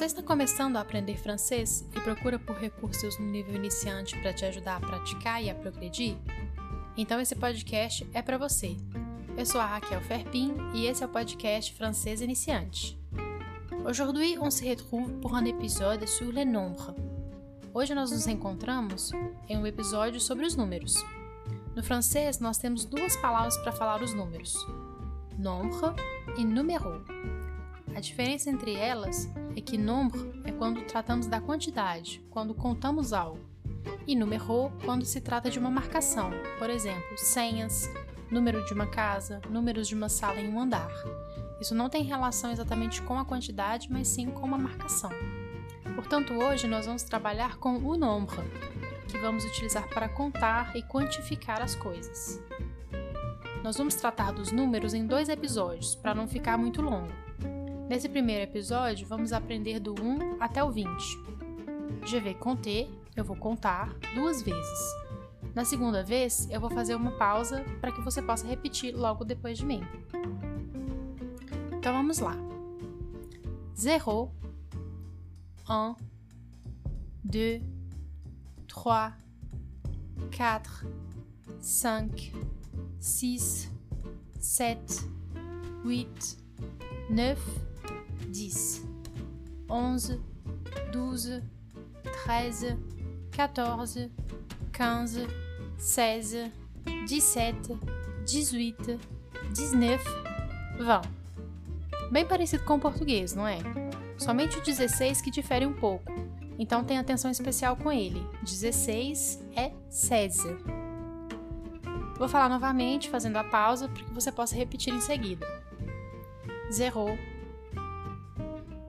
Você está começando a aprender francês e procura por recursos no nível iniciante para te ajudar a praticar e a progredir? Então esse podcast é para você. Eu sou a Raquel Ferpin e esse é o podcast Francês Iniciante. Aujourd'hui, on se retrouve pour un épisode sur les nombres. Hoje nós nos encontramos em um episódio sobre os números. No francês, nós temos duas palavras para falar os números: nombre e numéro. A diferença entre elas é que nombre é quando tratamos da quantidade, quando contamos algo, e numéro quando se trata de uma marcação, por exemplo, senhas, número de uma casa, números de uma sala em um andar. Isso não tem relação exatamente com a quantidade, mas sim com uma marcação. Portanto, hoje nós vamos trabalhar com o nombre, que vamos utilizar para contar e quantificar as coisas. Nós vamos tratar dos números em dois episódios, para não ficar muito longo. Nesse primeiro episódio, vamos aprender do 1 até o 20. Je vais compter, eu vou contar duas vezes. Na segunda vez, eu vou fazer uma pausa para que você possa repetir logo depois de mim. Então vamos lá. 0, 1, 2, 3, 4, 5, 6, 7, 8, 9, 10, 11, 12, 13, 14, 15, 16, 17, 18, 19, 20. Bem parecido com o português, não é? Somente o 16 que difere um pouco, então tem atenção especial com ele. 16 é 16. Vou falar novamente, fazendo a pausa para que você possa repetir em seguida. 0,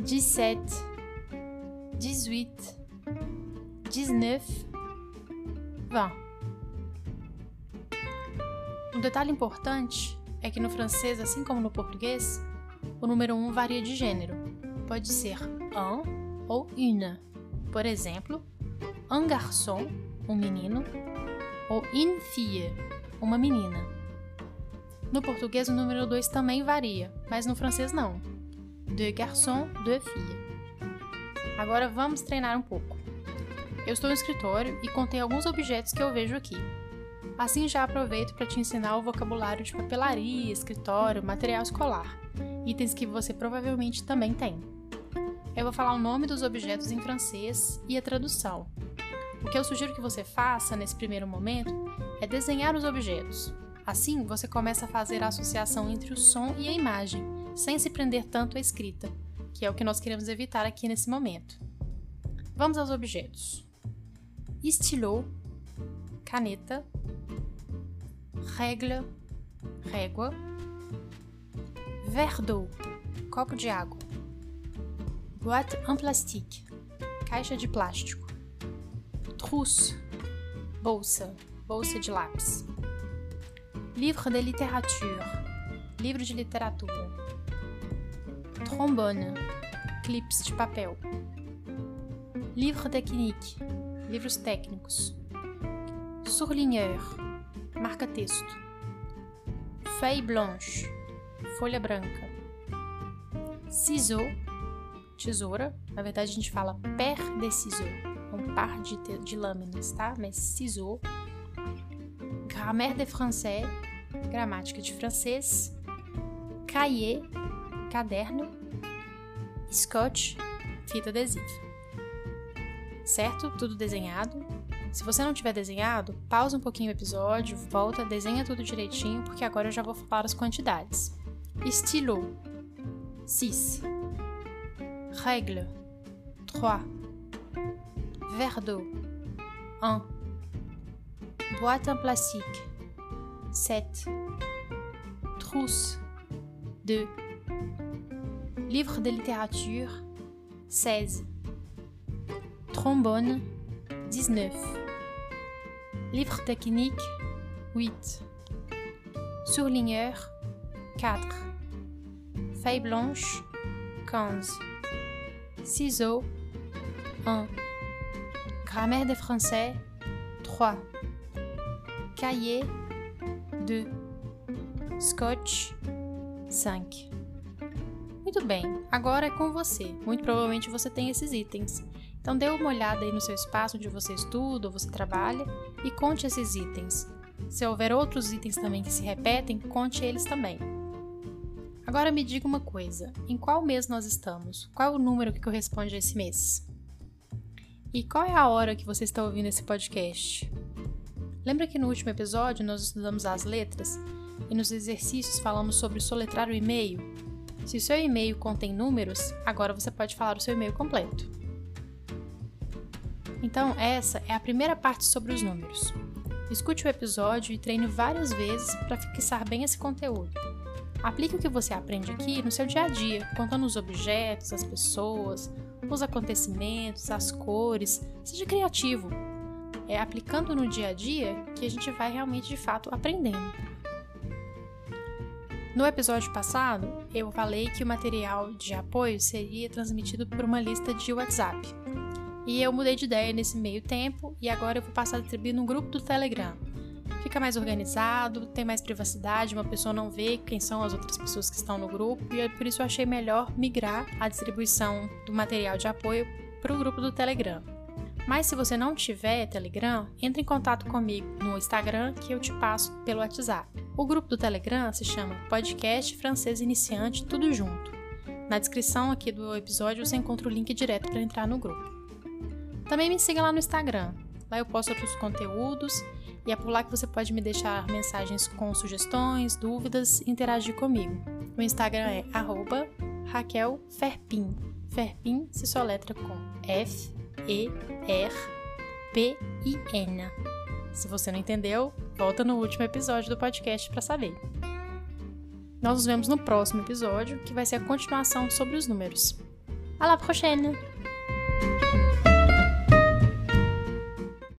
17, 18, 19, 20. Um detalhe importante é que no francês, assim como no português, o número 1 um varia de gênero. Pode ser un ou une. Por exemplo, un garçon, um menino, ou une fille, uma menina. No português, o número 2 também varia, mas no francês não deux garçons, deux filles. Agora vamos treinar um pouco. Eu estou no escritório e contei alguns objetos que eu vejo aqui. Assim já aproveito para te ensinar o vocabulário de papelaria, escritório, material escolar, itens que você provavelmente também tem. Eu vou falar o nome dos objetos em francês e a tradução. O que eu sugiro que você faça nesse primeiro momento é desenhar os objetos. Assim, você começa a fazer a associação entre o som e a imagem, sem se prender tanto à escrita, que é o que nós queremos evitar aqui nesse momento. Vamos aos objetos: stylo, caneta, règle, régua, d'eau, copo de água, boîte en plastique, caixa de plástico, trousse, bolsa, bolsa de lápis, livre de littérature, livro de literatura, trombone, clips de papel, livre technique, livros técnicos, surligneur, marca-texto, feuille blanche, folha branca, ciseau, tesoura, na verdade a gente fala paire de ciseaux, um par de, de lâminas, tá? Mas ciseau, grammaire de français, gramática de francês, cahier, caderno, scotch, fita adesiva. Certo? Tudo desenhado. Se você não tiver desenhado, pausa um pouquinho o episódio, volta, desenha tudo direitinho, porque agora eu já vou falar as quantidades. Stylo 6 Règle. 3 Verre d'eau 1 Boîte en plastique. 7 Trousse. 2 Livre de littérature 16 trombone 19, livre technique 8, surligneur 4, feuille blanche 15, ciseaux 1, grammaire de français 3, cahier 2, scotch 5. Muito bem, agora é com você. Muito provavelmente você tem esses itens. Então dê uma olhada aí no seu espaço onde você estuda ou você trabalha e conte esses itens. Se houver outros itens também que se repetem, conte eles também. Agora me diga uma coisa: em qual mês nós estamos? Qual é o número que corresponde a esse mês? E qual é a hora que você está ouvindo esse podcast? Lembra que no último episódio nós estudamos as letras e nos exercícios falamos sobre soletrar o e-mail? Se o seu e-mail contém números, agora você pode falar o seu e-mail completo. Então, essa é a primeira parte sobre os números. Escute o episódio e treine várias vezes para fixar bem esse conteúdo. Aplique o que você aprende aqui no seu dia a dia, contando os objetos, as pessoas, os acontecimentos, as cores. Seja criativo. É aplicando no dia a dia que a gente vai realmente de fato aprendendo. No episódio passado, eu falei que o material de apoio seria transmitido por uma lista de WhatsApp. E eu mudei de ideia nesse meio tempo e agora eu vou passar a distribuir no grupo do Telegram. Fica mais organizado, tem mais privacidade, uma pessoa não vê quem são as outras pessoas que estão no grupo e é por isso eu achei melhor migrar a distribuição do material de apoio para o grupo do Telegram. Mas se você não tiver Telegram, entre em contato comigo no Instagram que eu te passo pelo WhatsApp. O grupo do Telegram se chama Podcast Francês Iniciante Tudo Junto. Na descrição aqui do episódio você encontra o link direto para entrar no grupo. Também me siga lá no Instagram. Lá eu posto outros conteúdos e é por lá que você pode me deixar mensagens com sugestões, dúvidas e interagir comigo. O Instagram é Raquel Ferpin. Ferpin se soletra com F e-R-P-I-N. Se você não entendeu, volta no último episódio do podcast para saber. Nós nos vemos no próximo episódio, que vai ser a continuação sobre os números. À la prochaine!